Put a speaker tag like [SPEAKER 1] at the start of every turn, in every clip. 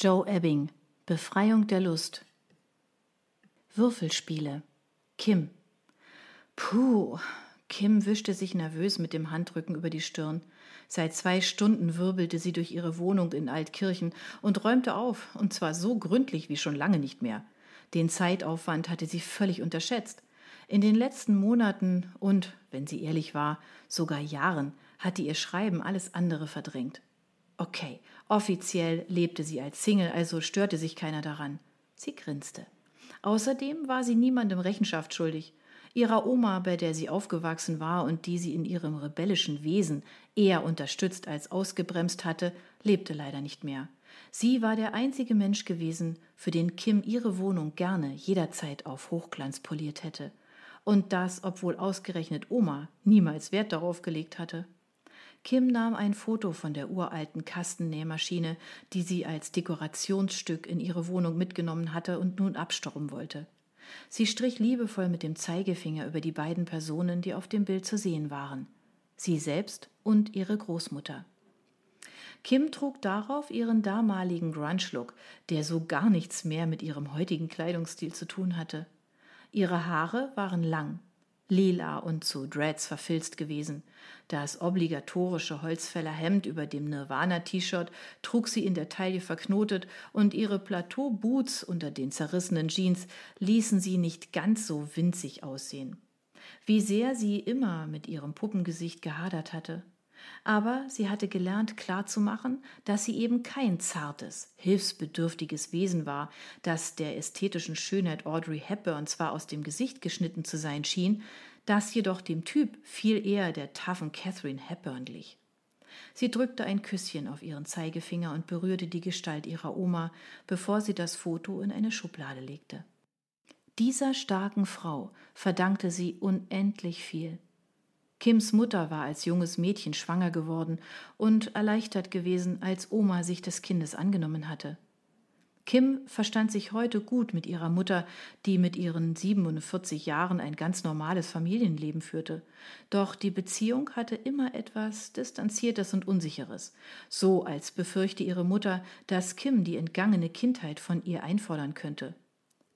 [SPEAKER 1] Joe Ebbing Befreiung der Lust Würfelspiele Kim Puh, Kim wischte sich nervös mit dem Handrücken über die Stirn. Seit zwei Stunden wirbelte sie durch ihre Wohnung in Altkirchen und räumte auf, und zwar so gründlich wie schon lange nicht mehr. Den Zeitaufwand hatte sie völlig unterschätzt. In den letzten Monaten und, wenn sie ehrlich war, sogar Jahren hatte ihr Schreiben alles andere verdrängt. Okay, offiziell lebte sie als Single, also störte sich keiner daran. Sie grinste. Außerdem war sie niemandem Rechenschaft schuldig. Ihrer Oma, bei der sie aufgewachsen war und die sie in ihrem rebellischen Wesen eher unterstützt als ausgebremst hatte, lebte leider nicht mehr. Sie war der einzige Mensch gewesen, für den Kim ihre Wohnung gerne jederzeit auf Hochglanz poliert hätte. Und das, obwohl ausgerechnet Oma niemals Wert darauf gelegt hatte. Kim nahm ein Foto von der uralten Kastennähmaschine, die sie als Dekorationsstück in ihre Wohnung mitgenommen hatte und nun abstauben wollte. Sie strich liebevoll mit dem Zeigefinger über die beiden Personen, die auf dem Bild zu sehen waren. Sie selbst und ihre Großmutter. Kim trug darauf ihren damaligen Grunge-Look, der so gar nichts mehr mit ihrem heutigen Kleidungsstil zu tun hatte. Ihre Haare waren lang, lila und zu Dreads verfilzt gewesen. Das obligatorische Holzfäller Hemd über dem Nirvana-T-Shirt trug sie in der Taille verknotet und ihre Plateau-Boots unter den zerrissenen Jeans ließen sie nicht ganz so winzig aussehen. Wie sehr sie immer mit ihrem Puppengesicht gehadert hatte aber sie hatte gelernt klarzumachen, dass sie eben kein zartes, hilfsbedürftiges Wesen war, das der ästhetischen Schönheit Audrey Hepburn zwar aus dem Gesicht geschnitten zu sein schien, das jedoch dem Typ viel eher der taffen Catherine Hepburn glich. Sie drückte ein Küsschen auf ihren Zeigefinger und berührte die Gestalt ihrer Oma, bevor sie das Foto in eine Schublade legte. Dieser starken Frau verdankte sie unendlich viel. Kims Mutter war als junges Mädchen schwanger geworden und erleichtert gewesen, als Oma sich des Kindes angenommen hatte. Kim verstand sich heute gut mit ihrer Mutter, die mit ihren 47 Jahren ein ganz normales Familienleben führte. Doch die Beziehung hatte immer etwas Distanziertes und Unsicheres, so als befürchte ihre Mutter, dass Kim die entgangene Kindheit von ihr einfordern könnte.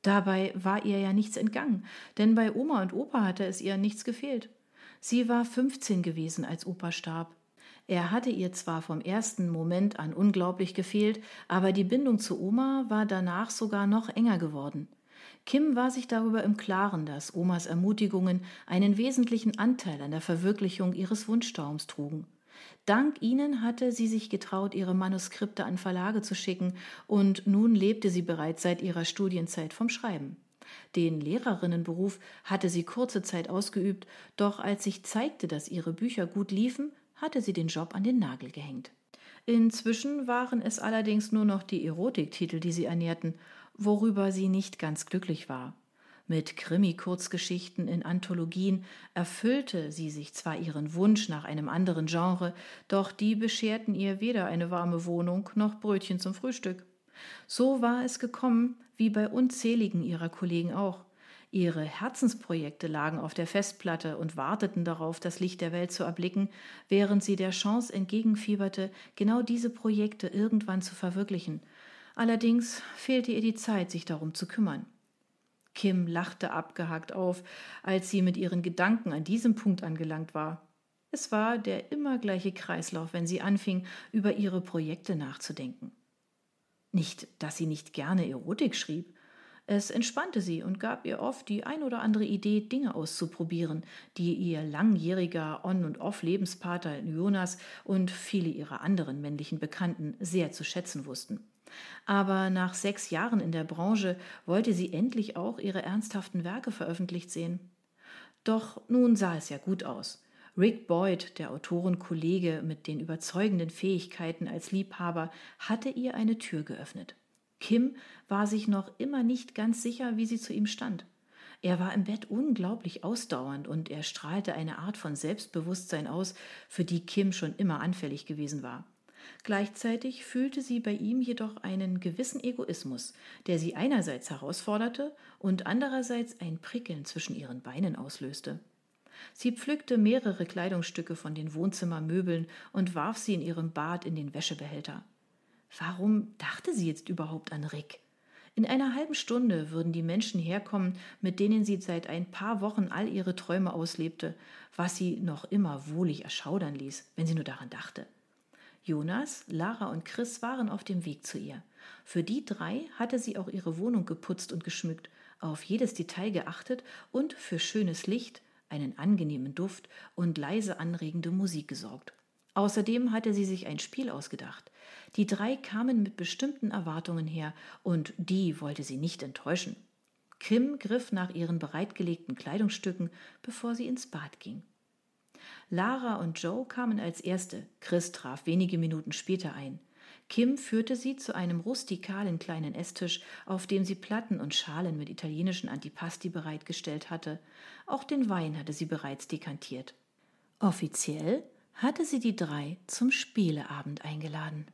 [SPEAKER 1] Dabei war ihr ja nichts entgangen, denn bei Oma und Opa hatte es ihr nichts gefehlt. Sie war 15 gewesen, als Opa starb. Er hatte ihr zwar vom ersten Moment an unglaublich gefehlt, aber die Bindung zu Oma war danach sogar noch enger geworden. Kim war sich darüber im Klaren, dass Omas Ermutigungen einen wesentlichen Anteil an der Verwirklichung ihres Wunschtraums trugen. Dank ihnen hatte sie sich getraut, ihre Manuskripte an Verlage zu schicken, und nun lebte sie bereits seit ihrer Studienzeit vom Schreiben. Den Lehrerinnenberuf hatte sie kurze Zeit ausgeübt, doch als sich zeigte, dass ihre Bücher gut liefen, hatte sie den Job an den Nagel gehängt. Inzwischen waren es allerdings nur noch die Erotiktitel, die sie ernährten, worüber sie nicht ganz glücklich war. Mit Krimi-Kurzgeschichten in Anthologien erfüllte sie sich zwar ihren Wunsch nach einem anderen Genre, doch die bescherten ihr weder eine warme Wohnung noch Brötchen zum Frühstück. So war es gekommen, wie bei unzähligen ihrer Kollegen auch. Ihre Herzensprojekte lagen auf der Festplatte und warteten darauf, das Licht der Welt zu erblicken, während sie der Chance entgegenfieberte, genau diese Projekte irgendwann zu verwirklichen. Allerdings fehlte ihr die Zeit, sich darum zu kümmern. Kim lachte abgehakt auf, als sie mit ihren Gedanken an diesem Punkt angelangt war. Es war der immer gleiche Kreislauf, wenn sie anfing, über ihre Projekte nachzudenken. Nicht, dass sie nicht gerne Erotik schrieb. Es entspannte sie und gab ihr oft die ein oder andere Idee, Dinge auszuprobieren, die ihr langjähriger On- und Off-Lebenspater Jonas und viele ihrer anderen männlichen Bekannten sehr zu schätzen wussten. Aber nach sechs Jahren in der Branche wollte sie endlich auch ihre ernsthaften Werke veröffentlicht sehen. Doch nun sah es ja gut aus. Rick Boyd, der Autorenkollege mit den überzeugenden Fähigkeiten als Liebhaber, hatte ihr eine Tür geöffnet. Kim war sich noch immer nicht ganz sicher, wie sie zu ihm stand. Er war im Bett unglaublich ausdauernd und er strahlte eine Art von Selbstbewusstsein aus, für die Kim schon immer anfällig gewesen war. Gleichzeitig fühlte sie bei ihm jedoch einen gewissen Egoismus, der sie einerseits herausforderte und andererseits ein Prickeln zwischen ihren Beinen auslöste. Sie pflückte mehrere Kleidungsstücke von den Wohnzimmermöbeln und warf sie in ihrem Bad in den Wäschebehälter. Warum dachte sie jetzt überhaupt an Rick? In einer halben Stunde würden die Menschen herkommen, mit denen sie seit ein paar Wochen all ihre Träume auslebte, was sie noch immer wohlig erschaudern ließ, wenn sie nur daran dachte. Jonas, Lara und Chris waren auf dem Weg zu ihr. Für die drei hatte sie auch ihre Wohnung geputzt und geschmückt, auf jedes Detail geachtet und für schönes Licht, einen angenehmen Duft und leise anregende Musik gesorgt. Außerdem hatte sie sich ein Spiel ausgedacht. Die drei kamen mit bestimmten Erwartungen her, und die wollte sie nicht enttäuschen. Kim griff nach ihren bereitgelegten Kleidungsstücken, bevor sie ins Bad ging. Lara und Joe kamen als erste, Chris traf wenige Minuten später ein. Kim führte sie zu einem rustikalen kleinen Esstisch, auf dem sie Platten und Schalen mit italienischen Antipasti bereitgestellt hatte. Auch den Wein hatte sie bereits dekantiert. Offiziell hatte sie die drei zum Spieleabend eingeladen.